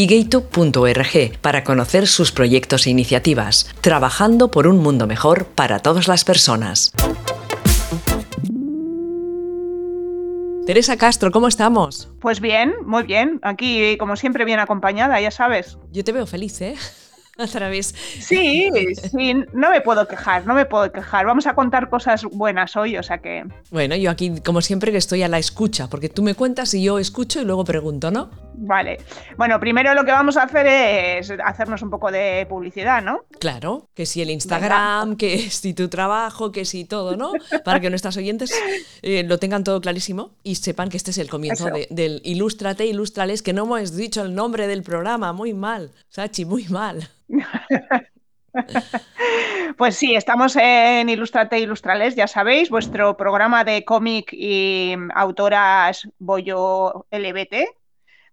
y para conocer sus proyectos e iniciativas, trabajando por un mundo mejor para todas las personas. Teresa Castro, ¿cómo estamos? Pues bien, muy bien. Aquí, como siempre, bien acompañada, ya sabes. Yo te veo feliz, ¿eh? a través. Sí, sí, no me puedo quejar, no me puedo quejar. Vamos a contar cosas buenas hoy, o sea que. Bueno, yo aquí, como siempre, que estoy a la escucha, porque tú me cuentas y yo escucho y luego pregunto, ¿no? Vale. Bueno, primero lo que vamos a hacer es hacernos un poco de publicidad, ¿no? Claro, que si el Instagram, que si tu trabajo, que si todo, ¿no? Para que nuestras oyentes eh, lo tengan todo clarísimo y sepan que este es el comienzo del Ilústrate, Ilústrales, que no hemos dicho el nombre del programa, muy mal, Sachi, muy mal. Pues sí, estamos en Ilustrate Ilustrales, ya sabéis, vuestro programa de cómic y autoras Bollo LBT,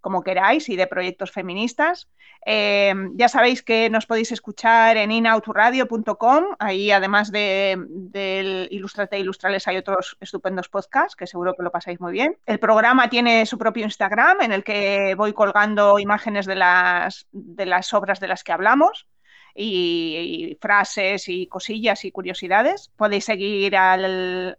como queráis, y de proyectos feministas. Eh, ya sabéis que nos podéis escuchar en inautoradio.com. Ahí, además del de Ilustrate Ilustrales, hay otros estupendos podcasts que seguro que lo pasáis muy bien. El programa tiene su propio Instagram en el que voy colgando imágenes de las, de las obras de las que hablamos y, frases y cosillas y curiosidades. Podéis seguir al,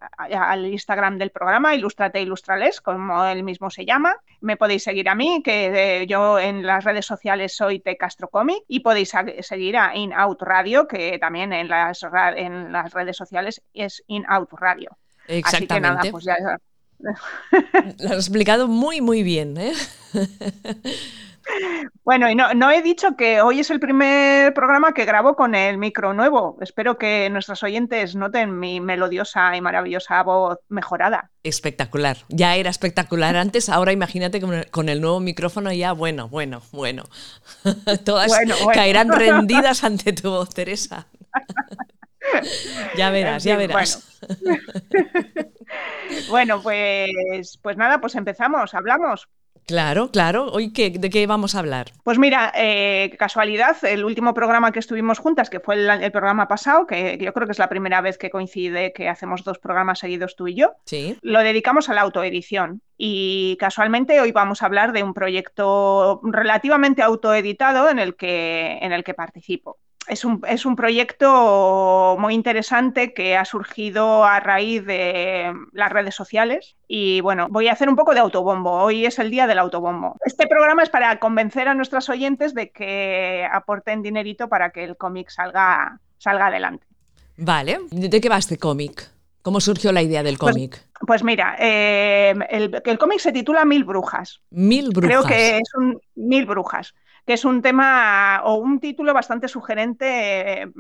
Instagram del programa, Ilustrate Ilustrales, como él mismo se llama. Me podéis seguir a mí, que eh, yo en las redes sociales soy T Castro Comic, y podéis seguir a In Out Radio, que también en las, en las redes sociales es In Out Radio. Exactamente. Así que nada, pues ya... Lo has explicado muy, muy bien. ¿eh? Bueno, y no, he dicho que hoy es el primer programa que grabo con el micro nuevo. Espero que nuestros oyentes noten mi melodiosa y maravillosa voz mejorada. Espectacular. Ya era espectacular antes, ahora imagínate con el nuevo micrófono ya, bueno, bueno, bueno. Todas caerán rendidas ante tu voz, Teresa. ya verás, ya verás. Bueno. pues, pues nada, pues empezamos, hablamos. Claro, claro. ¿Hoy qué, de qué vamos a hablar? Pues mira, eh, casualidad, el último programa que estuvimos juntas, que fue el, programa pasado, que, yo creo que es la primera vez que coincide que hacemos dos programas seguidos tú y yo, ¿Sí? lo dedicamos a la autoedición. Y casualmente hoy vamos a hablar de un proyecto relativamente autoeditado en el que, en el que participo es un, es un, proyecto muy interesante que ha surgido a raíz de las redes sociales. Y bueno, voy a hacer un poco de autobombo. Hoy es el día del autobombo. Este programa es para convencer a nuestros oyentes de que aporten dinerito para que el cómic salga, salga adelante. Vale. ¿De qué va este cómic? ¿Cómo surgió la idea del pues, cómic? Pues, mira, eh, el, el cómic se titula Mil Brujas. Mil Brujas. Creo que es un Mil Brujas que es un tema o un título bastante sugerente,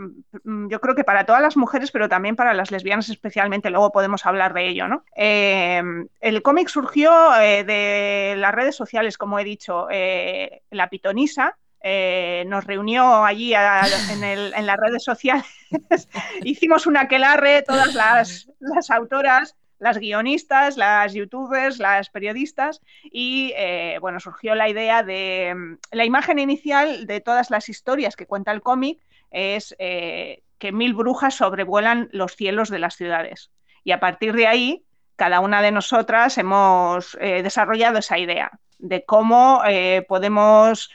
mm, yo creo que para todas las mujeres, pero también para las lesbianas especialmente, luego podemos hablar de ello. ¿no? Em, el cómic surgió eh, de las redes sociales, como he dicho, eh, la pitonisa. Eh, nos reunió allí en, las redes sociales, hicimos una aquelarre, todas las, las autoras, las guionistas, las youtubers, las periodistas y eh, bueno, surgió la idea de mm, la imagen inicial de todas las historias que cuenta el cómic es eh, que mil brujas sobrevuelan los cielos de las ciudades y a partir de ahí cada una de nosotras hemos eh, desarrollado esa idea de cómo podemos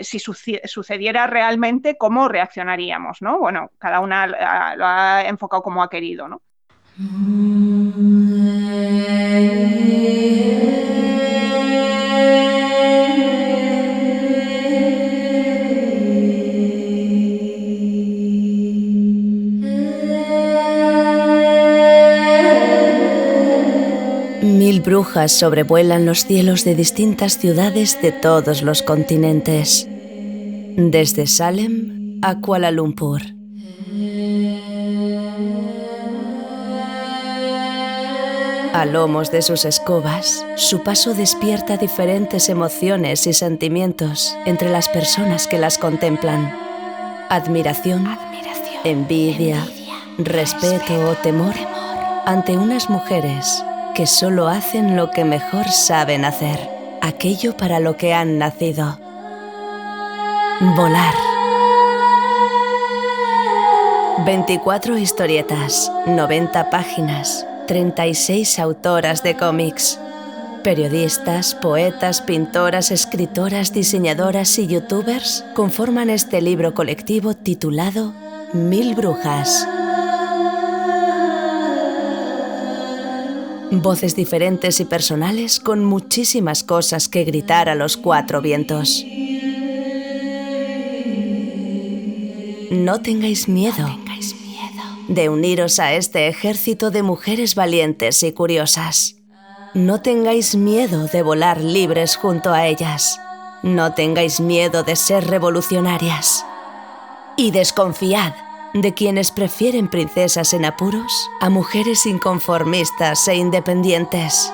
si sucediera realmente, cómo reaccionaríamos, ¿no? Bueno, cada una lo ha enfocado como ha querido, ¿no? Mil brujas sobrevuelan los cielos de distintas ciudades de todos los continentes, desde Salem a Kuala Lumpur. A lomos de sus escobas, su paso despierta diferentes emociones y sentimientos entre las personas que las contemplan. Admiración, envidia, respeto o temor ante unas mujeres que solo hacen lo que mejor saben hacer, aquello para lo que han nacido. Volar. 24 historietas, 90 páginas, 36 autoras de cómics. Periodistas, poetas, pintoras, escritoras, diseñadoras y youtubers conforman este libro colectivo titulado Mil Brujas. Voces diferentes y personales con muchísimas cosas que gritar a los cuatro vientos. No tengáis miedo de uniros a este ejército de mujeres valientes y curiosas. No tengáis miedo de volar libres junto a ellas. No tengáis miedo de ser revolucionarias. Y desconfiad de quienes prefieren princesas en apuros a mujeres inconformistas e independientes.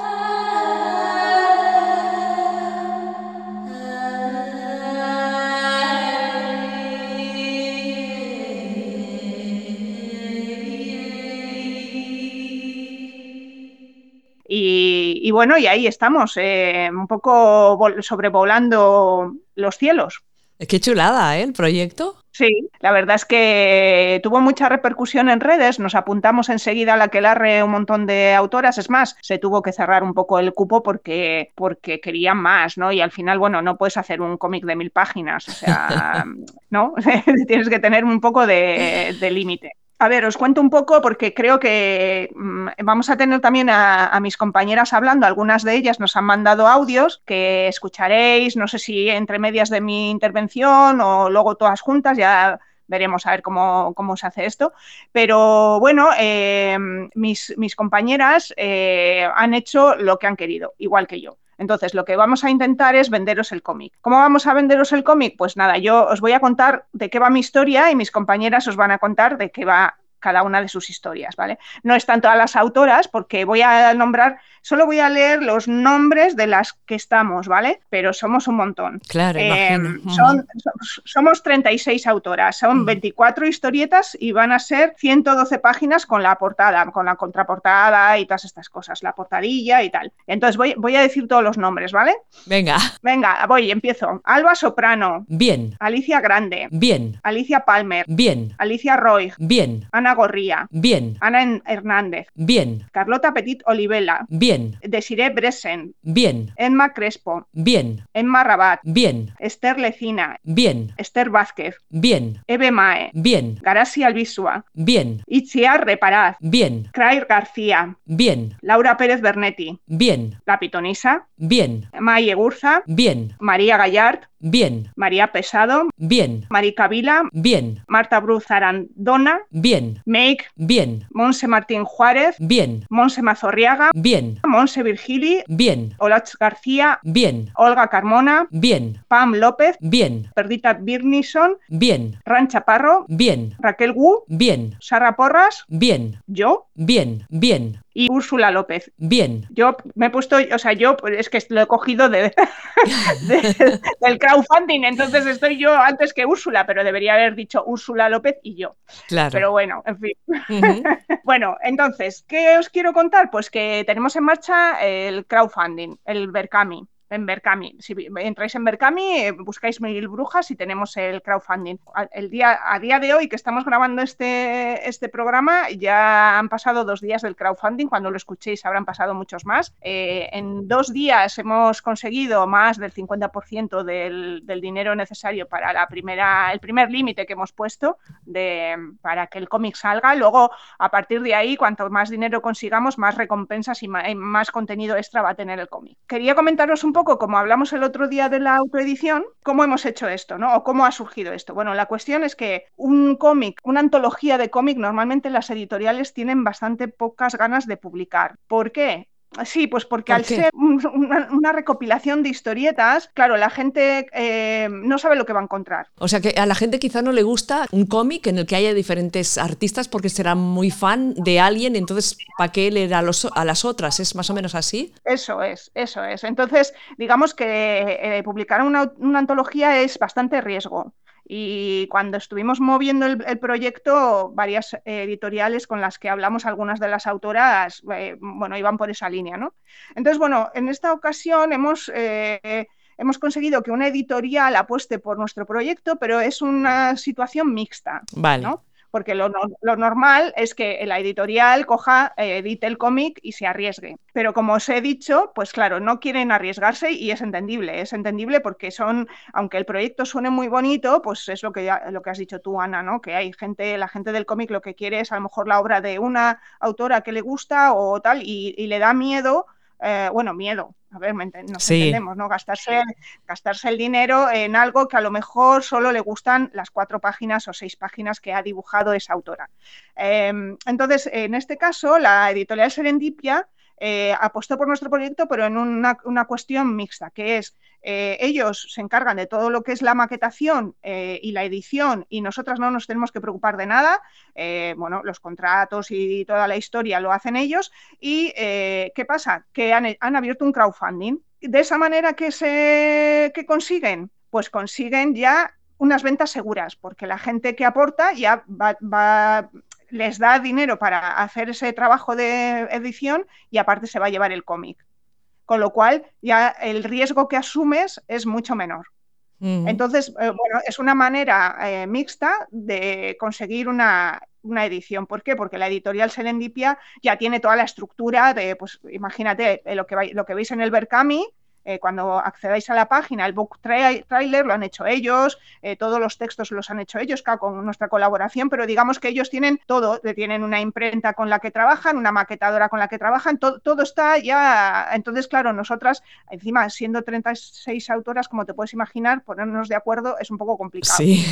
Y, bueno, y ahí estamos, eh, un poco sobrevolando los cielos. Qué chulada, ¿eh? El proyecto. Sí, la verdad es que tuvo mucha repercusión en redes, nos apuntamos enseguida a la que larre un montón de autoras, es más, se tuvo que cerrar un poco el cupo porque, porque querían más, ¿no? Y al final, bueno, no puedes hacer un cómic de mil páginas, o sea, ¿no? Tienes que tener un poco de, límite. A ver, os cuento un poco porque creo que mm, vamos a tener también a, mis compañeras hablando. Algunas de ellas nos han mandado audios que escucharéis, no sé si entre medias de mi intervención o luego todas juntas, ya veremos a ver cómo, se hace esto. Pero bueno, eh, mis, mis, compañeras eh, han hecho lo que han querido, igual que yo. Entonces, lo que vamos a intentar es venderos el cómic. ¿Cómo vamos a venderos el cómic? Pues nada, yo os voy a contar de qué va mi historia y mis compañeras os van a contar de qué va cada una de sus historias, ¿vale? No están todas las autoras porque voy a nombrar Solo voy a leer los nombres de las que estamos, ¿vale? Pero somos un montón. Claro, eh, son, somos 36 autoras, son 24 historietas y van a ser 112 páginas con la portada, con la contraportada y todas estas cosas, la portadilla y tal. Entonces voy, voy a decir todos los nombres, ¿vale? Venga. Venga, voy, empiezo. Alba Soprano. Bien. Alicia Grande. Bien. Alicia Palmer. Bien. Alicia Roy. Bien. Ana Gorría. Bien. Ana Hernández. Bien. Carlota Petit Olivela. Bien. Desiree Bresen. Bien. Emma Crespo. Bien. Emma Rabat. Bien. Esther Lecina. Bien. Esther Vázquez. Bien. Eve Mae. Bien. Garasi Albisua. Bien. Itziar Reparad. Bien. Craig García. Bien. Laura Pérez Bernetti. Bien. La Pitonisa. Bien. Maye Gurza. Bien. María Gallard. Bien. María Pesado. Bien. Marica Vila. Bien. Marta Bruz Arandona. Bien. Make. Bien. Monse Martín Juárez. Bien. Monse Mazorriaga. Bien. Monse Virgili. Bien. Olach García. Bien. Olga Carmona. Bien. Pam López. Bien. Perdita Birnison. Bien. Ran Chaparro. Bien. Raquel Wu. Bien. Sara Porras. Bien. Yo. Bien. Bien. Y Úrsula López. Bien. Yo me he puesto, o sea, yo es que lo he cogido de, del crowdfunding, entonces estoy yo antes que Úrsula, pero debería haber dicho Úrsula López y yo. Claro. Pero bueno, en fin. bueno, entonces, ¿qué os quiero contar? Pues que tenemos en marcha el crowdfunding, el Berkami en Berkami. Si entráis en Berkami, eh, buscáis Mil Brujas y tenemos el crowdfunding. El día, a día de hoy que estamos grabando este, este programa, ya han pasado dos días del crowdfunding. Cuando lo escuchéis habrán pasado muchos más. Eh, en dos días hemos conseguido más del 50% del, dinero necesario para la primera, el primer límite que hemos puesto de, para que el cómic salga. Luego, a partir de ahí, cuanto más dinero consigamos, más recompensas y más, más contenido extra va a tener el cómic. Quería comentaros un poco como hablamos el otro día de la autoedición, cómo hemos hecho esto, ¿no? O cómo ha surgido esto. Bueno, la cuestión es que un cómic, una antología de cómic, normalmente las editoriales tienen bastante pocas ganas de publicar. ¿Por qué? Sí, pues porque al ser una, recopilación de historietas, claro, la gente eh, no sabe lo que va a encontrar. O sea que a la gente quizá no le gusta un cómic en el que haya diferentes artistas porque será muy fan de alguien, entonces ¿para qué leer a, los, a las otras? ¿Es más o menos así? Eso es, eso es. Entonces, digamos que eh, publicar una, una antología es bastante riesgo. Y cuando estuvimos moviendo el, proyecto, varias editoriales con las que hablamos, algunas de las autoras, eh, bueno, iban por esa línea, ¿no? Entonces, bueno, en esta ocasión hemos, eh, hemos conseguido que una editorial apueste por nuestro proyecto, pero es una situación mixta, vale. ¿no? Porque lo, normal es que la editorial coja, eh, edite el cómic y se arriesgue. Pero como os he dicho, pues claro, no quieren arriesgarse y es entendible. Es entendible porque son, aunque el proyecto suene muy bonito, pues es lo que, lo que has dicho tú, Ana, ¿no? Que hay gente, la gente del cómic lo que quiere es a lo mejor la obra de una autora que le gusta o tal y le da miedo eh, bueno, miedo, a ver, nos entendemos, ¿no? Gastarse, gastarse el dinero en algo que a lo mejor solo le gustan las cuatro páginas o seis páginas que ha dibujado esa autora. Em, entonces, en este caso, la editorial Serendipia eh, apostó por nuestro proyecto, pero en una, cuestión mixta, que es eh, ellos se encargan de todo lo que es la maquetación eh, y la edición y nosotras no nos tenemos que preocupar de nada. bueno, los contratos y toda la historia lo hacen ellos. ¿Y qué pasa? Que han, abierto un crowdfunding. De esa manera que se que consiguen, pues consiguen ya unas ventas seguras, porque la gente que aporta ya va, les da dinero para hacer ese trabajo de edición y aparte se va a llevar el cómic. Con lo cual ya el riesgo que asumes es mucho menor. Entonces, eh, bueno, es una manera eh, mixta de conseguir una, edición. ¿Por qué? Porque la editorial Serendipia ya tiene toda la estructura de, pues imagínate, eh, lo, que, lo que veis en el Berkami, eh, cuando accedáis a la página, el book trailer lo han hecho ellos, eh, todos los textos los han hecho ellos con nuestra colaboración, pero digamos que ellos tienen todo, tienen una imprenta con la que trabajan, una maquetadora con la que trabajan, todo está ya. Entonces, claro, nosotras, encima siendo 36 autoras, como te puedes imaginar, ponernos de acuerdo es un poco complicado. Sí,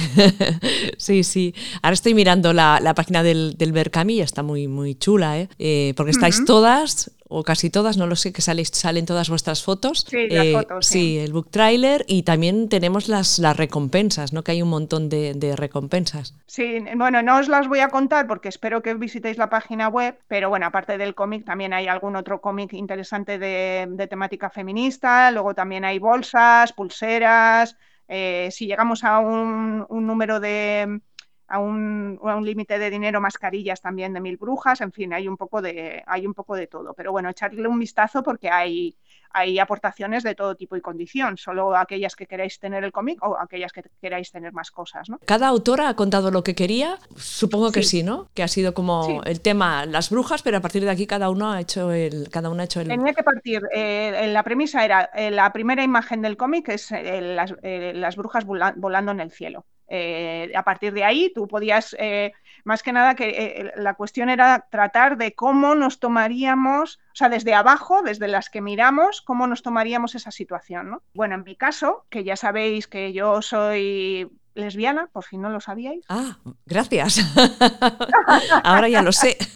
sí, sí. Ahora estoy mirando la, página del, del Berkami, está muy, muy chula, ¿eh? eh porque estáis todas o casi todas, no lo sé, que salen todas vuestras fotos. Sí, las eh, fotos, sí. el book trailer y también tenemos las, las recompensas, ¿no? Que hay un montón de, recompensas. Sí, bueno, no os las voy a contar porque espero que visitéis la página web, pero bueno, aparte del cómic también hay algún otro cómic interesante de, temática feminista, luego también hay bolsas, pulseras, eh, si llegamos a un número de a un, límite de dinero, mascarillas también de mil brujas, en fin, hay un poco de, hay un poco de todo. Pero bueno, echarle un vistazo porque hay, hay aportaciones de todo tipo y condición, solo aquellas que queráis tener el cómic o aquellas que queráis tener más cosas. ¿no? ¿Cada autora ha contado lo que quería? Supongo que sí, ¿no? Que ha sido como el tema las brujas, pero a partir de aquí cada uno ha hecho el. Cada uno ha hecho el... Tenía que partir. Eh, la premisa era eh, la primera imagen del cómic es eh, las, las brujas volando en el cielo. Eh, a partir de ahí tú podías, eh, más que nada, que eh, la cuestión era tratar de cómo nos tomaríamos, o sea, desde abajo, desde las que miramos, cómo nos tomaríamos esa situación. ¿no? Bueno, en mi caso, que ya sabéis que yo soy lesbiana, por si no lo sabíais. Ah, gracias. Ahora ya lo sé.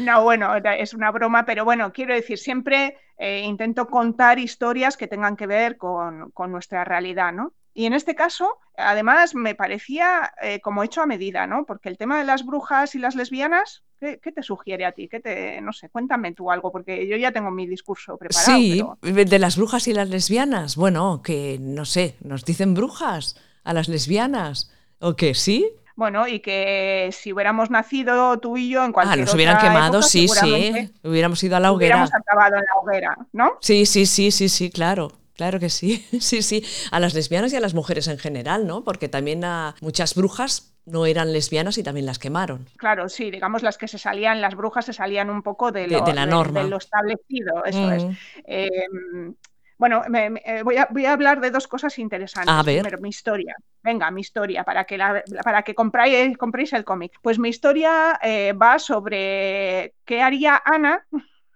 No, bueno, es una broma, pero bueno, quiero decir, siempre intento contar historias que tengan que ver con, con, nuestra realidad, ¿no? Y en este caso, además, me parecía eh, como hecho a medida, ¿no? Porque el tema de las brujas y las lesbianas, ¿qué, te sugiere a ti? ¿Qué te, no sé, cuéntame tú algo, porque yo ya tengo mi discurso preparado. Sí, de las brujas y las lesbianas. Bueno, que no sé, nos dicen brujas a las lesbianas. ¿O qué? ¿Sí? Bueno, y que si hubiéramos nacido tú y yo en cualquier Ah, nos hubieran quemado, sí, sí. Hubiéramos ido a la hoguera. Hubiéramos acabado en la hoguera, ¿no? Sí, sí, sí, sí, sí, claro. Claro que sí, sí, sí. A las lesbianas y a las mujeres en general, ¿no? Porque también a muchas brujas no eran lesbianas y también las quemaron. Claro, sí, digamos las que se salían, las brujas se salían un poco de lo, la norma. De, lo establecido, eso es. Mm. Em, bueno, eh, voy, a, voy, a, hablar de dos cosas interesantes. A ver. Primero, mi historia. Venga, mi historia, para que, para que compráis, compréis el cómic. Pues mi historia eh, va sobre qué haría Ana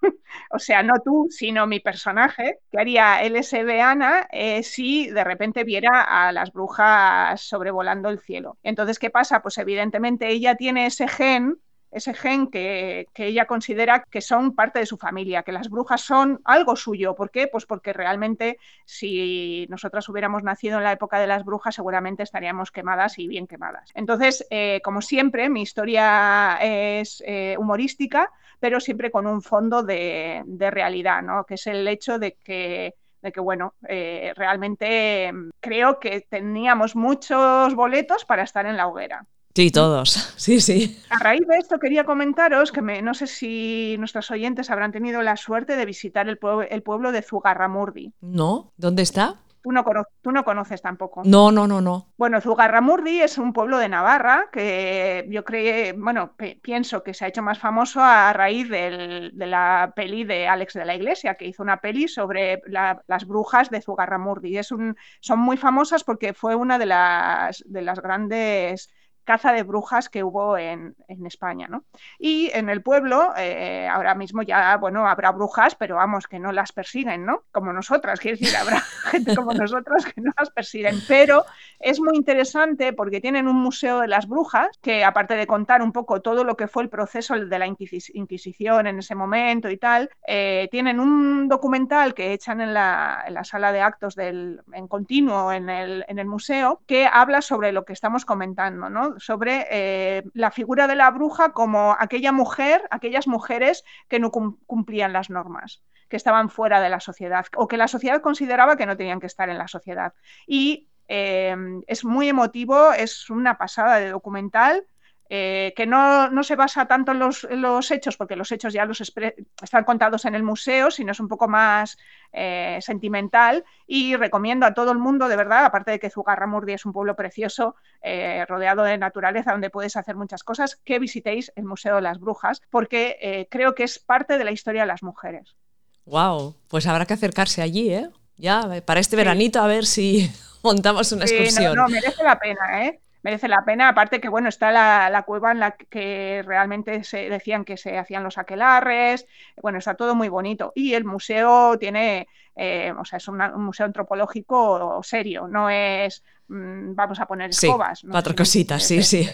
o sea, no tú, sino mi personaje, que haría LSB Ana eh, si de repente viera a las brujas sobrevolando el cielo. Entonces, ¿qué pasa? Pues evidentemente ella tiene ese gen ese gen que, ella considera que son parte de su familia, que las brujas son algo suyo. ¿Por qué? Pues porque realmente si nosotras hubiéramos nacido en la época de las brujas, seguramente estaríamos quemadas y bien quemadas. Entonces, eh, como siempre, mi historia es eh, humorística, pero siempre con un fondo de, realidad, ¿no? que es el hecho de que de que, bueno, eh, realmente creo que teníamos muchos boletos para estar en la hoguera. Sí, todos. Sí, sí. A raíz de esto quería comentaros que me, no sé si nuestros oyentes habrán tenido la suerte de visitar el, el pueblo de Zugarramurdi. No, ¿dónde está? Tú no, tú no, conoces tampoco. No, no, no, no. Bueno, Zugarramurdi es un pueblo de Navarra que yo creo, bueno, pienso que se ha hecho más famoso a raíz de la peli de Alex de la Iglesia, que hizo una peli sobre las brujas de Zugarramurdi. Es un, son muy famosas porque fue una de las, de las grandes caza de brujas que hubo en, España. ¿no? Y en el pueblo, eh, ahora mismo ya, bueno, habrá brujas, pero vamos, que no las persiguen, ¿no? Como nosotras, quiere decir, habrá gente como nosotras que no las persiguen. Pero es muy interesante porque tienen un museo de las brujas, que aparte de contar un poco todo lo que fue el proceso de la Inquisición en ese momento y tal, eh, tienen un documental que echan en la, sala de actos del, en continuo en el, en el museo, que habla sobre lo que estamos comentando, ¿no? Sobre eh, la figura de la bruja como aquella mujer, aquellas mujeres que no cumplían las normas, que estaban fuera de la sociedad o que la sociedad consideraba que no tenían que estar en la sociedad. Y eh, es muy emotivo, es una pasada de documental eh, que no, se basa tanto en los, hechos, porque los hechos ya los están contados en el museo, sino es un poco más eh, sentimental y recomiendo a todo el mundo, de verdad, aparte de que Zugarramurdi es un pueblo precioso, eh, rodeado de naturaleza, donde puedes hacer muchas cosas, que visitéis el Museo de las Brujas, porque creo que es parte de la historia de las mujeres. Wow, pues habrá que acercarse allí, ¿eh? Ya, para este veranito a ver si montamos una excursión. no, merece la pena, ¿eh? Merece la pena. Aparte que, bueno, está la, cueva en la que realmente se decían que se hacían los aquelarres, bueno, está todo muy bonito. Y el museo tiene, eh, o sea, es un museo antropológico serio, no es, mm, vamos a poner escobas. cuatro cositas, sí, sí.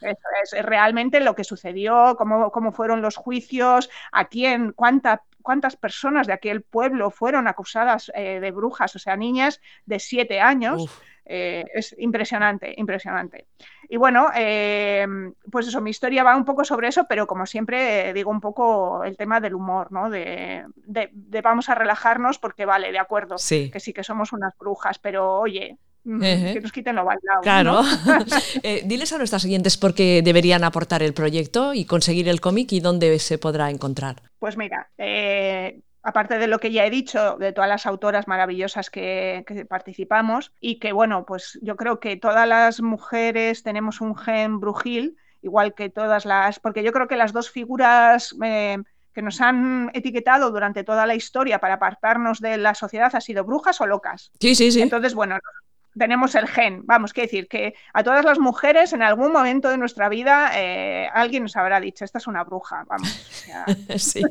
Eso es realmente lo que sucedió, cómo, cómo fueron los juicios, a quién, cuánta, cuántas personas de aquel pueblo fueron acusadas eh, de brujas, o sea, niñas de siete años. Eh, es impresionante, impresionante. Y bueno, eh, pues eso, mi historia va un poco sobre eso, pero como siempre digo un poco el tema del humor, ¿no? De, vamos a relajarnos porque vale, de acuerdo, que sí que somos unas brujas, pero oye, mm, que nos quiten lo bailado. Claro. Eh, diles a nuestras oyentes por qué deberían aportar el proyecto y conseguir el cómic y dónde se podrá encontrar. Pues mira, aparte de lo que ya he dicho, de todas las autoras maravillosas que, participamos y que, bueno, pues yo creo que todas las mujeres tenemos un gen brujil, igual que todas las, porque yo creo que las dos figuras eh, que nos han etiquetado durante toda la historia para apartarnos de la sociedad ha sido brujas o locas. Sí, sí, sí. Entonces, bueno, tenemos el gen. Vamos, que decir que a todas las mujeres en algún momento de nuestra vida eh, alguien nos habrá dicho, esta es una bruja, vamos. sí.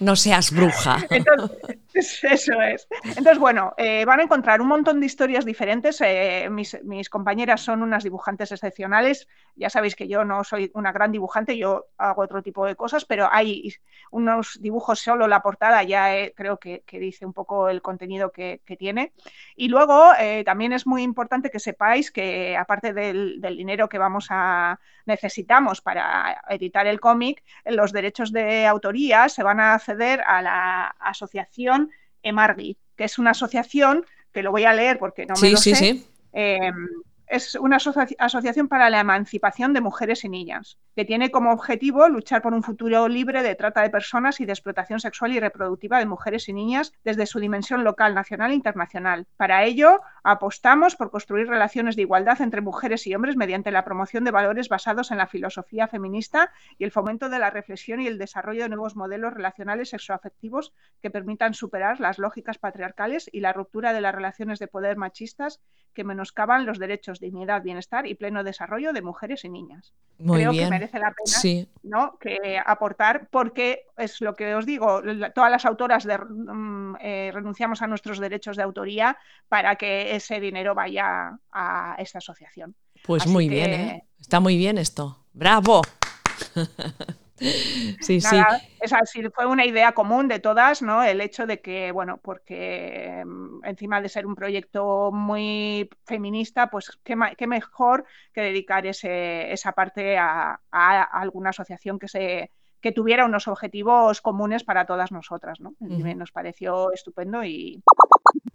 No seas bruja. eso es. Entonces, bueno, eh, van a encontrar un montón de historias diferentes. Eh, mis, compañeras son unas dibujantes excepcionales. Ya sabéis que yo no soy una gran dibujante, yo hago otro tipo de cosas, pero hay unos dibujos, solo la portada ya eh, creo que, dice un poco el contenido que, tiene. Y luego también es muy importante que sepáis que aparte del, del dinero que vamos a necesitamos para editar el cómic, los derechos de autoría se van a acceder a la asociación Emargi, que es una asociación que lo voy a leer porque no me lo sé. Em, es una asociación para la emancipación de mujeres y niñas, que tiene como objetivo luchar por un futuro libre de trata de personas y de explotación sexual y reproductiva de mujeres y niñas desde su dimensión local, nacional e internacional. Para ello, apostamos por construir relaciones de igualdad entre mujeres y hombres mediante la promoción de valores basados en la filosofía feminista y el fomento de la reflexión y el desarrollo de nuevos modelos relacionales sexoafectivos que permitan superar las lógicas patriarcales y la ruptura de las relaciones de poder machistas que menoscaban los derechos dignidad, bienestar y pleno desarrollo de mujeres y niñas. Creo que merece la pena ¿no? que aportar porque es lo que os digo, todas las autoras mm, eh, renunciamos a nuestros derechos de autoría para que ese dinero vaya a esta asociación. Pues muy bien, ¿eh? está muy bien esto. ¡Bravo! sí, sí. Esa fue una idea común de todas, ¿no? El hecho de que, bueno, porque mm, encima de ser un proyecto muy feminista, pues qué, qué mejor que dedicar ese, esa parte a, alguna asociación que se que tuviera unos objetivos comunes para todas nosotras, ¿no? Nos pareció estupendo y...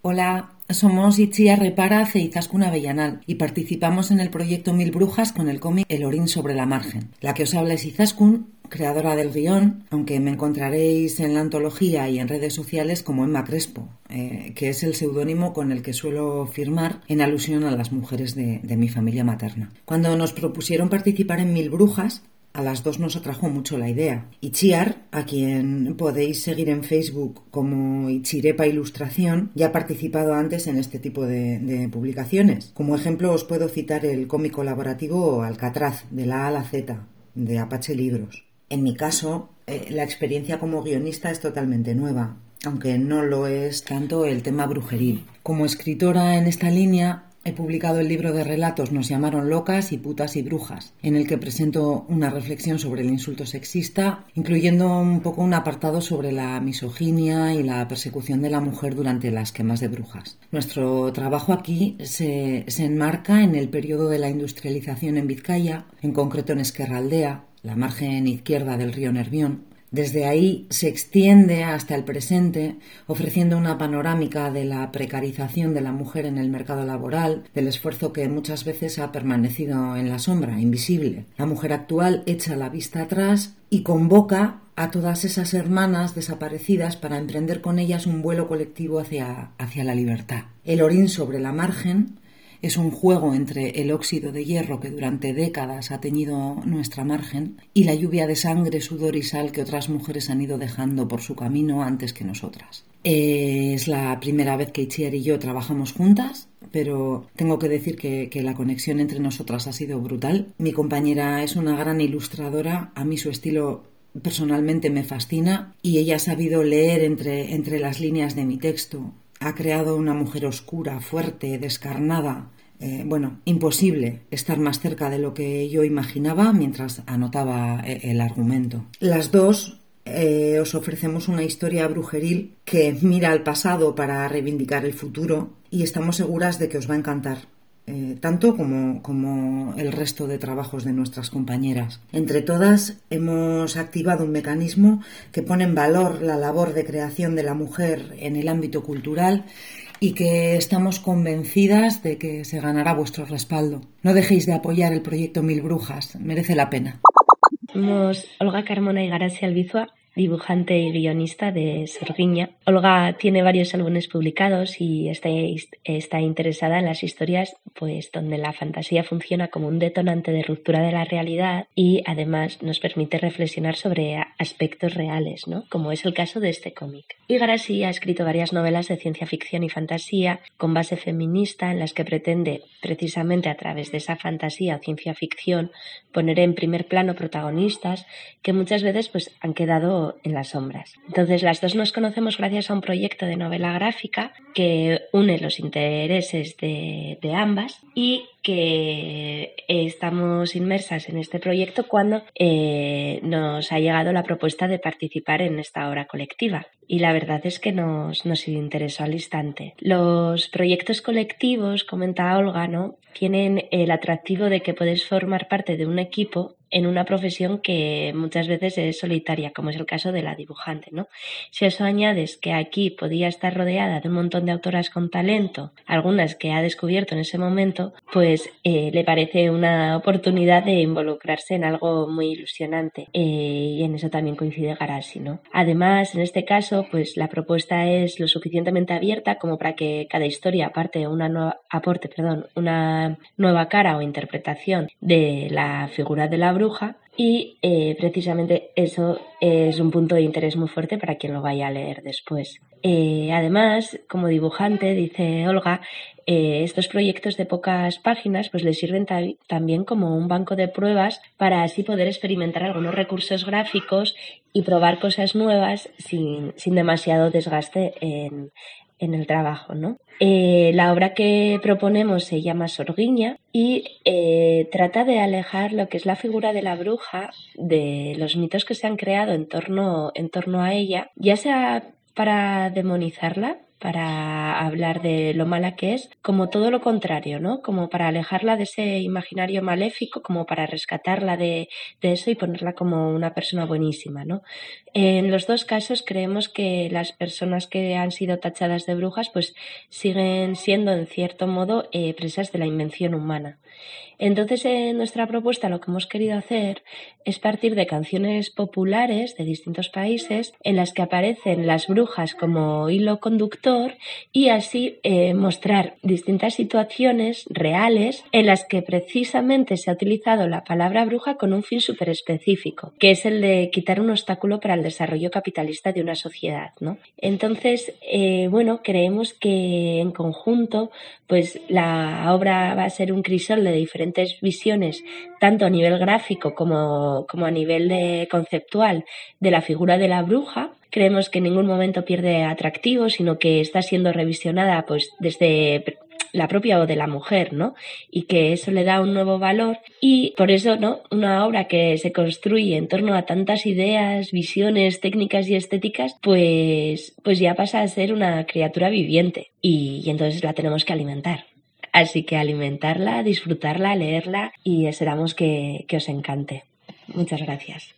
Hola, somos Itziar Repara e Izaskun Avellanal y participamos en el proyecto Mil Brujas con el cómic El Orín sobre la Margen. La que os habla es Izaskun, creadora del guion, aunque me encontraréis en la antología y en redes sociales como Emma Crespo, eh, que es el seudónimo con el que suelo firmar en alusión a las mujeres de, de mi familia materna. Cuando nos propusieron participar en Mil Brujas, a las dos nos atrajo mucho la idea. Ichiar, a quien podéis seguir en Facebook como Ichirepa Ilustración, ya ha participado antes en este tipo de, publicaciones. Como ejemplo os puedo citar el cómic colaborativo Alcatraz, de la A a la Z, de Apache Libros. En mi caso, eh, la experiencia como guionista es totalmente nueva, aunque no lo es tanto el tema brujeril. Como escritora en esta línea, He publicado el libro de relatos Nos llamaron locas y putas y brujas, en el que presento una reflexión sobre el insulto sexista, incluyendo un poco un apartado sobre la misoginia y la persecución de la mujer durante las quemas de brujas. Nuestro trabajo aquí se, se enmarca en el periodo de la industrialización en Vizcaya, en concreto en Esquerraldea, la margen izquierda del río Nervión, desde ahí se extiende hasta el presente, ofreciendo una panorámica de la precarización de la mujer en el mercado laboral, del esfuerzo que muchas veces ha permanecido en la sombra, invisible. La mujer actual echa la vista atrás y convoca a todas esas hermanas desaparecidas para emprender con ellas un vuelo colectivo hacia, hacia la libertad. El orín sobre la margen es un juego entre el óxido de hierro que durante décadas ha teñido nuestra margen y la lluvia de sangre, sudor y sal que otras mujeres han ido dejando por su camino antes que nosotras. Es la primera vez que Itziar y yo trabajamos juntas, pero tengo que decir que, que, la conexión entre nosotras ha sido brutal. Mi compañera es una gran ilustradora, a mí su estilo personalmente me fascina y ella ha sabido leer entre, entre las líneas de mi texto ha creado una mujer oscura, fuerte, descarnada. Eh, bueno, imposible estar más cerca de lo que yo imaginaba mientras anotaba eh, el argumento. Las dos eh, os ofrecemos una historia brujeril que mira al pasado para reivindicar el futuro y estamos seguras de que os va a encantar. Eh, tanto como, el resto de trabajos de nuestras compañeras. Entre todas hemos activado un mecanismo que pone en valor la labor de creación de la mujer en el ámbito cultural y que estamos convencidas de que se ganará vuestro respaldo. No dejéis de apoyar el proyecto Mil Brujas, merece la pena. Somos Olga Carmona y Albizua dibujante y guionista de Sorguiña. Olga tiene varios álbumes publicados y está, está, interesada en las historias pues donde la fantasía funciona como un detonante de ruptura de la realidad y además nos permite reflexionar sobre aspectos reales, ¿no? como es el caso de este cómic. Y Garasi ha escrito varias novelas de ciencia ficción y fantasía con base feminista en las que pretende precisamente a través de esa fantasía o ciencia ficción poner en primer plano protagonistas que muchas veces pues han quedado en las sombras. Entonces las dos nos conocemos gracias a un proyecto de novela gráfica que une los intereses de, ambas y que estamos inmersas en este proyecto cuando eh, nos ha llegado la propuesta de participar en esta obra colectiva. Y la verdad es que nos, nos interesó al instante. Los proyectos colectivos, comenta Olga, ¿no? tienen el atractivo de que puedes formar parte de un equipo en una profesión que muchas veces es solitaria, como es el caso de la dibujante, ¿no? Si eso añades que aquí podía estar rodeada de un montón de autoras con talento, algunas que ha descubierto en ese momento, pues eh, le parece una oportunidad de involucrarse en algo muy ilusionante. Eh, y en eso también coincide Garasi, ¿no? Además, en este caso, pues la propuesta es lo suficientemente abierta como para que cada historia aparte una nueva, aporte, perdón, una nueva cara o interpretación de la figura de la bruja y eh, precisamente eso es un punto de interés muy fuerte para quien lo vaya a leer después. Eh, además, como dibujante, dice Olga, eh, estos proyectos de pocas páginas pues le sirven también como un banco de pruebas para así poder experimentar algunos recursos gráficos y probar cosas nuevas sin, sin demasiado desgaste en, en el trabajo, ¿no? Eh, la obra que proponemos se llama Sorguiña y eh, trata de alejar lo que es la figura de la bruja de los mitos que se han creado en torno, en torno a ella, ya sea para demonizarla, para hablar de lo mala que es, como todo lo contrario, ¿no? Como para alejarla de ese imaginario maléfico, como para rescatarla de, de eso y ponerla como una persona buenísima, ¿no? En los dos casos creemos que las personas que han sido tachadas de brujas pues siguen siendo en cierto modo eh, presas de la invención humana. Entonces, en nuestra propuesta lo que hemos querido hacer es partir de canciones populares de distintos países en las que aparecen las brujas como hilo conductor y así eh, mostrar distintas situaciones reales en las que precisamente se ha utilizado la palabra bruja con un fin súper específico, que es el de quitar un obstáculo para el desarrollo capitalista de una sociedad. ¿no? Entonces, eh, bueno, creemos que en conjunto, pues la obra va a ser un crisol de diferentes visiones, tanto a nivel gráfico como, como a nivel de conceptual, de la figura de la bruja. Creemos que en ningún momento pierde atractivo, sino que está siendo revisionada pues desde la propia o de la mujer, ¿no? Y que eso le da un nuevo valor y por eso, ¿no? Una obra que se construye en torno a tantas ideas, visiones, técnicas y estéticas, pues, pues ya pasa a ser una criatura viviente y, y entonces la tenemos que alimentar. Así que alimentarla, disfrutarla, leerla y esperamos que, que os encante. Muchas gracias.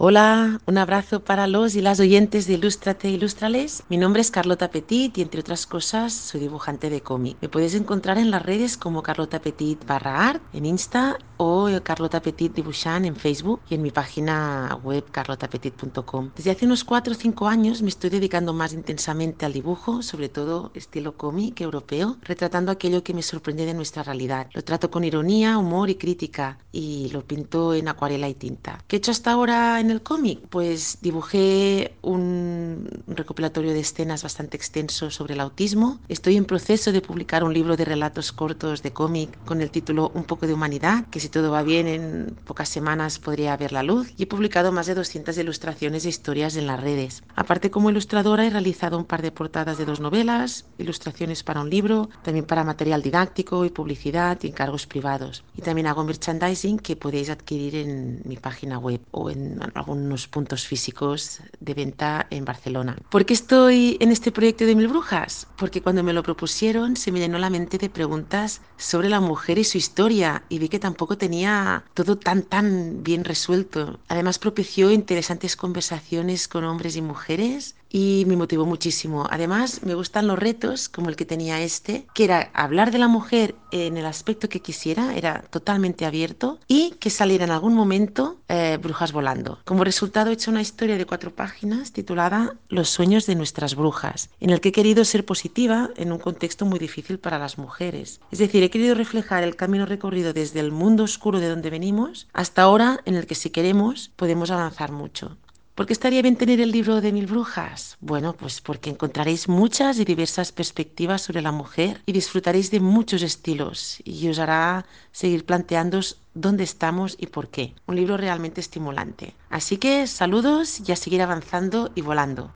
Hola, un abrazo para los y las oyentes de Ilústrate Ilustrales. Mi nombre es Carlota Petit y entre otras cosas soy dibujante de cómic. Me puedes encontrar en las redes como Carlota Petit barra art en Insta o Carlota Petit Dibuixant en Facebook y en mi página web carlotapetit.com. Desde hace unos 4 o 5 años me estoy dedicando más intensamente al dibujo, sobre todo estilo cómic europeo, retratando aquello que me sorprende de nuestra realidad. Lo trato con ironía, humor y crítica y lo pinto en acuarela y tinta. ¿Qué he hecho hasta ahora en el cómic? Pues dibujé un recopilatorio de escenas bastante extenso sobre el autismo. Estoy en proceso de publicar un libro de relatos cortos de cómic con el título Un poco de humanidad, que si todo va bien en pocas semanas podría ver la luz. Y he publicado más de 200 ilustraciones e historias en las redes. Aparte como ilustradora he realizado un par de portadas de dos novelas, ilustraciones para un libro, también para material didáctico y publicidad y encargos privados. Y también hago merchandising que podéis adquirir en mi página web o en algunos puntos físicos de venta en Barcelona. ¿Por qué estoy en este proyecto de Mil Brujas? Porque cuando me lo propusieron se me llenó la mente de preguntas sobre la mujer y su historia y vi que tampoco tenía todo tan tan bien resuelto. Además propició interesantes conversaciones con hombres y mujeres y me motivó muchísimo. Además, me gustan los retos, como el que tenía este, que era hablar de la mujer en el aspecto que quisiera, era totalmente abierto, y que saliera en algún momento eh, brujas volando. Como resultado, he hecho una historia de cuatro páginas titulada Los sueños de nuestras brujas, en el que he querido ser positiva en un contexto muy difícil para las mujeres. Es decir, he querido reflejar el camino recorrido desde el mundo oscuro de donde venimos hasta ahora en el que si queremos podemos avanzar mucho. ¿Por qué estaría bien tener el libro de Mil Brujas? Bueno, pues porque encontraréis muchas y diversas perspectivas sobre la mujer y disfrutaréis de muchos estilos y os hará seguir planteándoos dónde estamos y por qué. Un libro realmente estimulante. Así que saludos y a seguir avanzando y volando.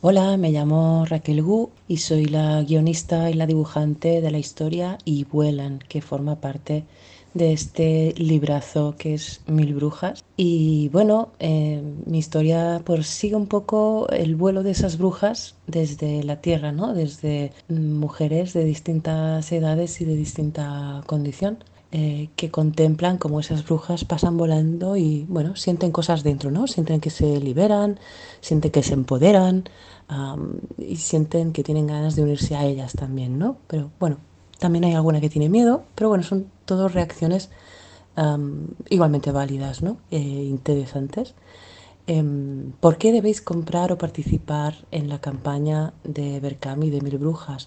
Hola, me llamo Raquel Gu y soy la guionista y la dibujante de la historia Y Vuelan, que forma parte de este librazo que es Mil Brujas. Y bueno, eh, mi historia pues sigue un poco el vuelo de esas brujas desde la tierra, ¿no? Desde mujeres de distintas edades y de distinta condición. Eh, que contemplan cómo esas brujas pasan volando y bueno, sienten cosas dentro, ¿no? Sienten que se liberan, sienten que se empoderan y sienten que tienen ganas de unirse a ellas también, ¿no? Pero bueno, también hay alguna que tiene miedo, pero bueno, son todas reacciones igualmente válidas, ¿no? Eh, interesantes. Em, ¿Por qué debéis comprar o participar en la campaña de Berkami de Mil Brujas?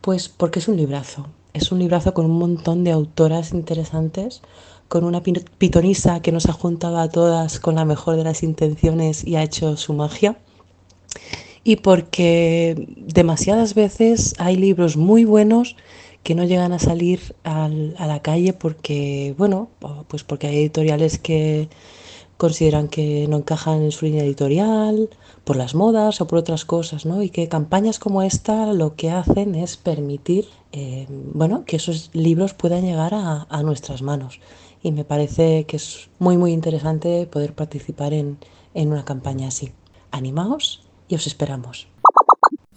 Pues porque es un librazo. Es un librazo con un montón de autoras interesantes, con una pitonisa que nos ha juntado a todas con la mejor de las intenciones y ha hecho su magia. Y porque demasiadas veces hay libros muy buenos que no llegan a salir al, a la calle porque, bueno, pues porque hay editoriales que consideran que no encajan en su línea editorial, por las modas o por otras cosas, ¿no? Y que campañas como esta lo que hacen es permitir, eh, bueno, que esos libros puedan llegar a, a nuestras manos. Y me parece que es muy, muy interesante poder participar en, en una campaña así. Animaos y os esperamos.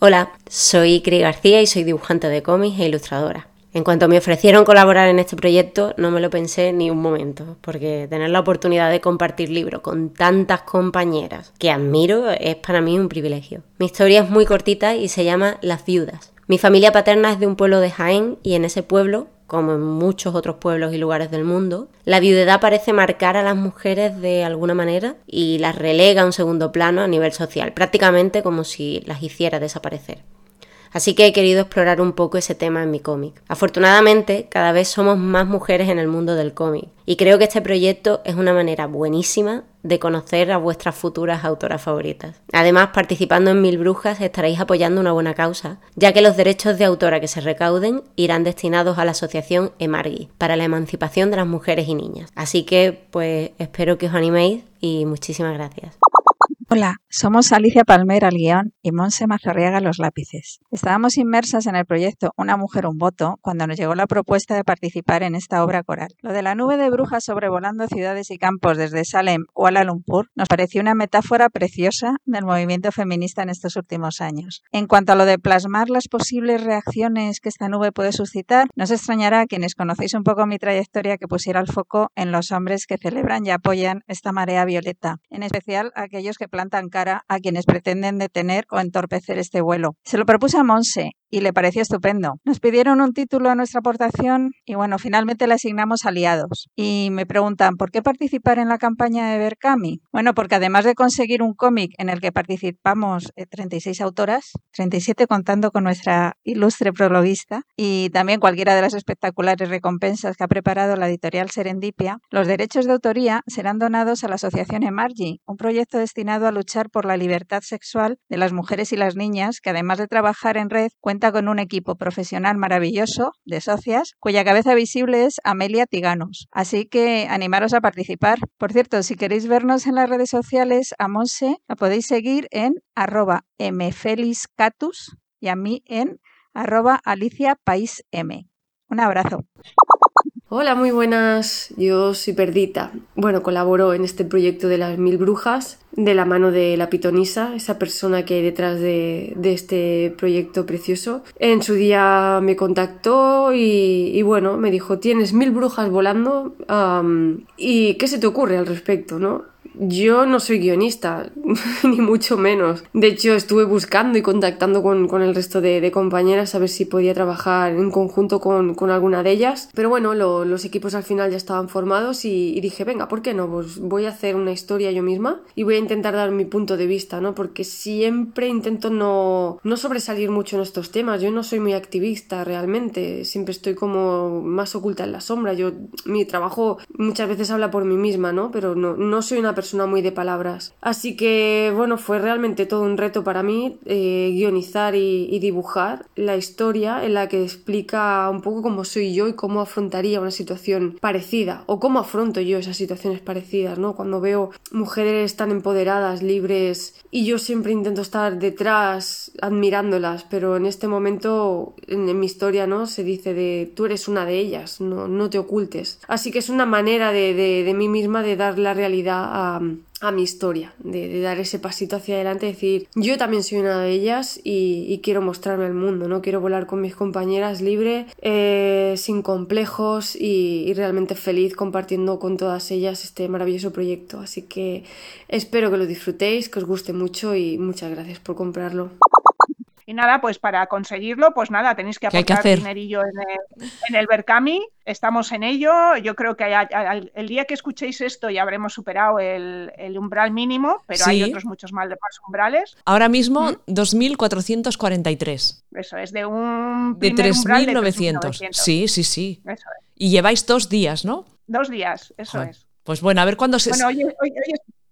Hola, soy Cri García y soy dibujante de cómics e ilustradora. En cuanto me ofrecieron colaborar en este proyecto, no me lo pensé ni un momento, porque tener la oportunidad de compartir libros con tantas compañeras que admiro es para mí un privilegio. Mi historia es muy cortita y se llama Las Viudas. Mi familia paterna es de un pueblo de Jaén y en ese pueblo como en muchos otros pueblos y lugares del mundo, la viudedad parece marcar a las mujeres de alguna manera y las relega a un segundo plano a nivel social, prácticamente como si las hiciera desaparecer. Así que he querido explorar un poco ese tema en mi cómic. Afortunadamente, cada vez somos más mujeres en el mundo del cómic y creo que este proyecto es una manera buenísima de conocer a vuestras futuras autoras favoritas. Además, participando en Mil Brujas estaréis apoyando una buena causa, ya que los derechos de autora que se recauden irán destinados a la asociación Emargui para la emancipación de las mujeres y niñas. Así que, pues, espero que os animéis y muchísimas gracias. Hola, somos Alicia Palmer al guion y Monse Mazorriaga los lápices. Estábamos inmersas en el proyecto Una mujer, un voto cuando nos llegó la propuesta de participar en esta obra coral. Lo de la nube de brujas sobrevolando ciudades y campos desde Salem, Kuala Lumpur, nos pareció una metáfora preciosa del movimiento feminista en estos últimos años. En cuanto a lo de plasmar las posibles reacciones que esta nube puede suscitar, no se extrañará a quienes conocéis un poco mi trayectoria que pusiera el foco en los hombres que celebran y apoyan esta marea violeta, en especial aquellos que plantan cara a quienes pretenden detener o entorpecer este vuelo. Se lo propuse a Monse y le pareció estupendo. Nos pidieron un título a nuestra aportación y bueno, finalmente le asignamos aliados. Y me preguntan, ¿por qué participar en la campaña de Berkami? Bueno, porque además de conseguir un cómic en el que participamos 36 eh, autoras, 37 contando con nuestra ilustre prologuista, y también cualquiera de las espectaculares recompensas que ha preparado la editorial Serendipia, los derechos de autoría serán donados a la Asociación Emargi, un proyecto destinado a luchar por la libertad sexual de las mujeres y las niñas, que además de trabajar en red, cuenta con un equipo profesional maravilloso de socias, cuya cabeza visible es Amelia Tiganos. Así que animaros a participar. Por cierto, si queréis vernos en las redes sociales, a Monse la podéis seguir en arroba mfeliscatus y a mí en arroba Alicia. Un abrazo. Hola, muy buenas. Yo soy Perdita. Bueno, colaboro en este proyecto de las mil brujas de la mano de la pitonisa, esa persona que hay detrás de, este proyecto precioso. En su día me contactó y, bueno, me dijo, tienes mil brujas volando y ¿qué se te ocurre al respecto? ¿no? Yo no soy guionista, ni mucho menos. De hecho, estuve buscando y contactando con, el resto de, compañeras a ver si podía trabajar en conjunto con, alguna de ellas. Pero bueno, los equipos al final ya estaban formados y, dije, venga, ¿por qué no? Pues voy a hacer una historia yo misma y voy a intentar dar mi punto de vista, ¿no? Porque siempre intento no, no sobresalir mucho en estos temas. Yo no soy muy activista realmente. Siempre estoy como más oculta en la sombra. Yo, mi trabajo muchas veces habla por mí misma, ¿no? Pero no, no soy una persona persona muy de palabras. Así que, bueno, fue realmente todo un reto para mí eh, guionizar y, dibujar la historia en la que explica un poco cómo soy yo y cómo afrontaría una situación parecida o cómo afronto yo esas situaciones parecidas, ¿no? Cuando veo mujeres tan empoderadas, libres y yo siempre intento estar detrás admirándolas, pero en este momento en, mi historia, ¿no? Se dice de tú eres una de ellas, no, no te ocultes. Así que es una manera de, de, de mí misma de dar la realidad a a, mi historia, de, dar ese pasito hacia adelante, decir, yo también soy una de ellas y, quiero mostrarme al mundo, ¿no? Quiero volar con mis compañeras libre, eh, sin complejos y, y, realmente feliz compartiendo con todas ellas este maravilloso proyecto. Así que espero que lo disfrutéis, que os guste mucho y muchas gracias por comprarlo. Y nada, pues para conseguirlo, pues nada, tenéis que aportar dinerillo en el, en el Berkami. Estamos en ello. Yo creo que el día que escuchéis esto ya habremos superado el, umbral mínimo, pero hay otros muchos más, más umbrales. Ahora mismo, 2.443. Eso es, de un. De 3.900. Sí, sí, sí. Eso es. Y lleváis dos días, ¿no? Dos días, eso es. Pues bueno, a ver cuándo se. Bueno, hoy, hoy,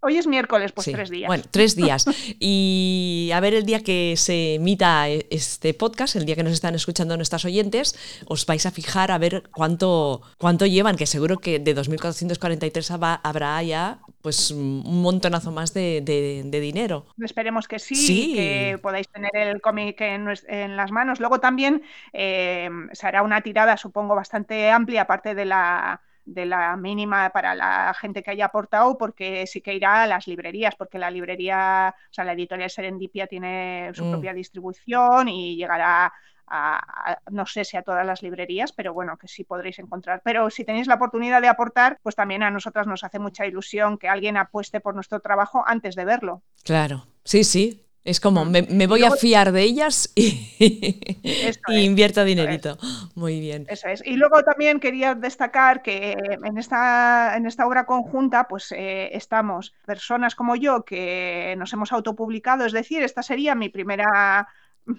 Hoy es miércoles, pues Sí. tres días. Bueno, tres días. Y a ver el día que se emita este podcast, el día que nos están escuchando nuestras oyentes, os vais a fijar a ver cuánto, cuánto llevan, que seguro que de 2.443 haba- habrá ya pues un montonazo más de, de- de dinero. Esperemos que sí, Sí. que podáis tener el cómic en, en las manos. Luego también eh, se hará una tirada, supongo, bastante amplia, aparte de la, de la mínima para la gente que haya aportado, porque sí que irá a las librerías, porque la librería, o sea, la editorial Serendipia tiene su Mm. propia distribución y llegará a, a- no sé si a todas las librerías, pero bueno, que sí podréis encontrar. Pero si tenéis la oportunidad de aportar, pues también a nosotras nos hace mucha ilusión que alguien apueste por nuestro trabajo antes de verlo. Claro, sí, sí. Es como, me, me voy a fiar de ellas y, y invierto dinerito. Muy bien. Eso es. Y luego también quería destacar que en esta, en esta obra conjunta, pues eh, estamos personas como yo que nos hemos autopublicado, es decir, esta sería mi primera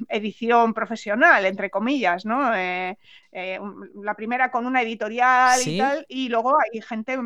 edición profesional, entre comillas, ¿no? Eh, eh, la primera con una editorial Sí. y tal, y luego hay gente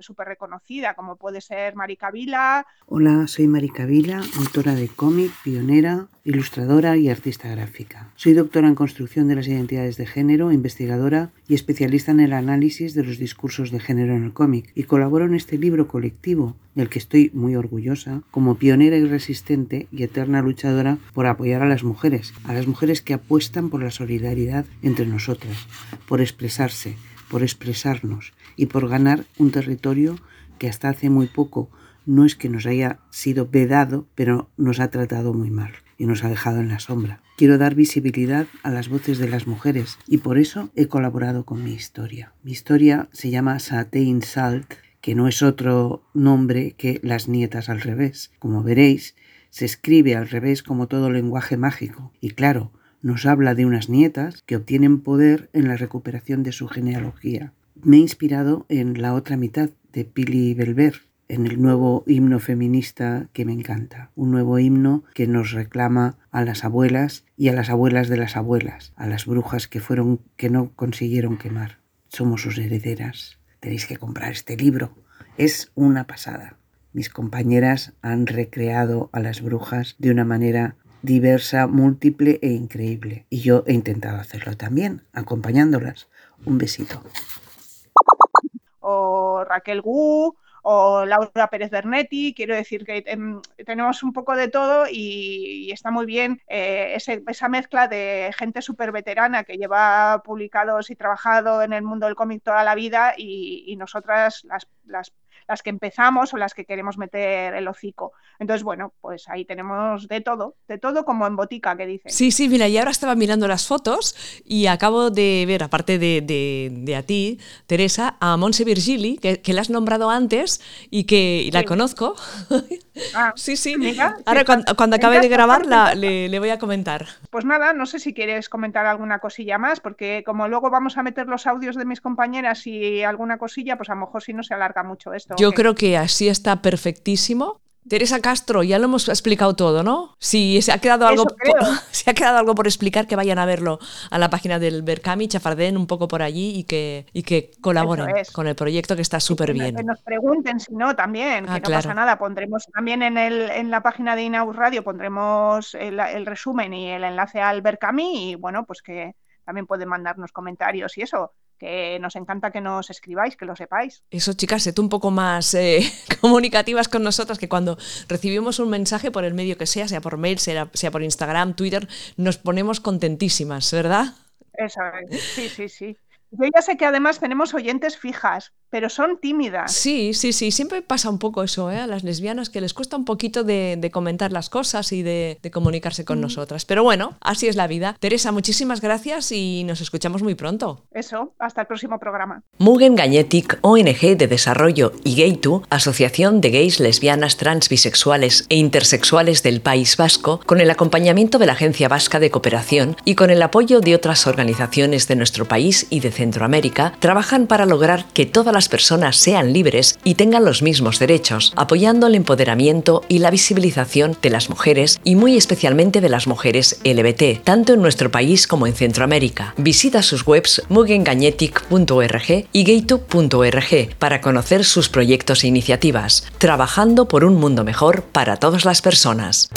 súper reconocida, como puede ser Marica Vila, Hola, soy Marica Vila, autora de cómic, pionera, ilustradora y artista gráfica. Soy doctora en construcción de las identidades de género, investigadora y especialista en el análisis de los discursos de género en el cómic y colaboro en este libro colectivo del que estoy muy orgullosa como pionera y resistente y eterna luchadora por apoyar a las mujeres, a las mujeres que apuestan por la solidaridad entre nosotras, por expresarse, por expresarnos y por ganar un territorio que hasta hace muy poco no es que nos haya sido vedado, pero nos ha tratado muy mal y nos ha dejado en la sombra. Quiero dar visibilidad a las voces de las mujeres y por eso he colaborado con mi historia. Mi historia se llama Satein Salt, que no es otro nombre que las nietas al revés. Como veréis, se escribe al revés como todo lenguaje mágico y claro, nos habla de unas nietas que obtienen poder en la recuperación de su genealogía. Me he inspirado en la otra mitad de Pili Belver, en el nuevo himno feminista que me encanta, un nuevo himno que nos reclama a las abuelas y a las abuelas de las abuelas, a las brujas que fueron que no consiguieron quemar. Somos sus herederas. Tenéis que comprar este libro. Es una pasada. Mis compañeras han recreado a las brujas de una manera diversa, múltiple e increíble. Y yo he intentado hacerlo también, acompañándolas. Un besito. o Raquel Gu, o Laura Pérez Bernetti. Quiero decir que em, tenemos un poco de todo y, está muy bien eh, esa mezcla de gente súper veterana que lleva publicados y trabajado en el mundo del cómic toda la vida y, y nosotras las, las, las que empezamos o las que queremos meter el hocico. Entonces, bueno, pues ahí tenemos de todo, de todo como en botica que dicen. Sí, sí, mira, y ahora estaba mirando las fotos y acabo de ver, aparte de, de- de a ti, Teresa, a Monse Virgili, que, que la has nombrado antes y que y la Sí. conozco. Ah, sí, sí. mira, Ahora cuando, acabe de encanta, grabar me la- encanta. le, le voy a comentar. Pues nada, no sé si quieres comentar alguna cosilla más, porque como luego vamos a meter los audios de mis compañeras y alguna cosilla, pues a lo mejor si no se alarga mucho esto. ¿o Yo creo que así está perfectísimo. Teresa Castro, ya lo hemos explicado todo, ¿no? Si se ha quedado algo, Eso creo. po- si ha quedado algo por explicar, que vayan a verlo a la página del Berkami, chafarden un poco por allí y que, y que colaboren es. con el proyecto que está súper Que bien. nos pregunten si no también, Ah, que no claro. pasa nada. Pondremos también en, el, en la página de Inaus Radio, pondremos el, el resumen y el enlace al Berkami y bueno, pues que también pueden mandarnos comentarios y eso, que nos encanta que nos escribáis, que lo sepáis. Eso, chicas, sed un poco más eh, comunicativas con nosotras, que cuando recibimos un mensaje por el medio que sea, sea por mail, sea, sea por Instagram, Twitter, nos ponemos contentísimas, ¿verdad? Eso es. Sí, sí, sí. Yo ya sé que además tenemos oyentes fijas, pero son tímidas. Sí, sí, sí, siempre pasa un poco eso, ¿eh? A las lesbianas que les cuesta un poquito de, de comentar las cosas y de, de comunicarse con nosotras. Pero bueno, así es la vida. Teresa, muchísimas gracias y nos escuchamos muy pronto. Eso, hasta el próximo programa. Mugen Gagnetic, ONG de Desarrollo y Gaytu, Asociación de Gays, Lesbianas, Trans, Bisexuales e Intersexuales del País Vasco, con el acompañamiento de la Agencia Vasca de Cooperación y con el apoyo de otras organizaciones de nuestro país y de Centroamérica, trabajan para lograr que todas las las personas sean libres y tengan los mismos derechos, apoyando el empoderamiento y la visibilización de las mujeres y muy especialmente de las mujeres LBT, tanto en nuestro país como en Centroamérica. Visita sus webs mugengañetic.org y gaytube.org para conocer sus proyectos e iniciativas, trabajando por un mundo mejor para todas las personas.